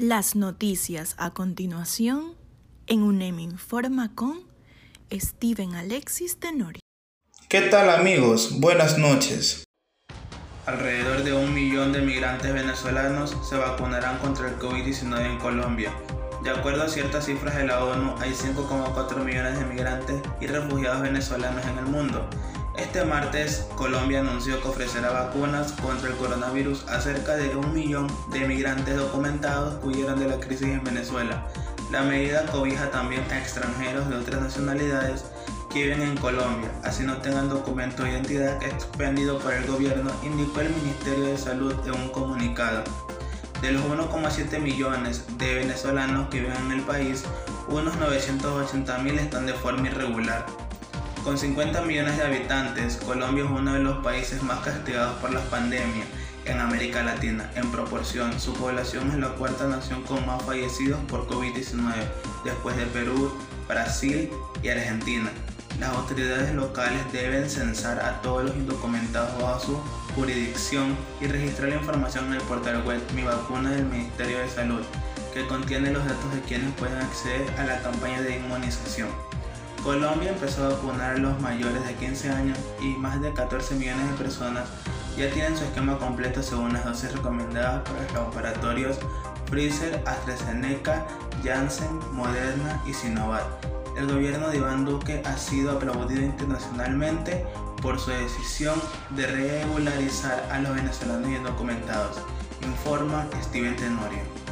Las noticias a continuación en UNEM Informa con Steven Alexis Tenorio. ¿Qué tal amigos? Buenas noches. Alrededor de un millón de migrantes venezolanos se vacunarán contra el COVID-19 en Colombia. De acuerdo a ciertas cifras de la ONU, hay 5,4 millones de migrantes y refugiados venezolanos en el mundo. Este martes, Colombia anunció que ofrecerá vacunas contra el coronavirus a cerca de un millón de migrantes documentados que huyeron de la crisis en Venezuela. La medida cobija también a extranjeros de otras nacionalidades que viven en Colombia, así no tengan documento de identidad expendido por el gobierno, indicó el Ministerio de Salud en un comunicado. De los 1,7 millones de venezolanos que viven en el país, unos 980.000 están de forma irregular. Con 50 millones de habitantes, Colombia es uno de los países más castigados por la pandemia en América Latina. En proporción, su población es la cuarta nación con más fallecidos por COVID-19, después de Perú, Brasil y Argentina. Las autoridades locales deben censar a todos los indocumentados bajo su jurisdicción y registrar la información en el portal web Mi Vacuna del Ministerio de Salud, que contiene los datos de quienes pueden acceder a la campaña de inmunización. Colombia empezó a vacunar a los mayores de 15 años y más de 14 millones de personas ya tienen su esquema completo según las dosis recomendadas por los laboratorios Pfizer, AstraZeneca, Janssen, Moderna y Sinovac. El gobierno de Iván Duque ha sido aplaudido internacionalmente por su decisión de regularizar a los venezolanos indocumentados, informa Steven Tenorio.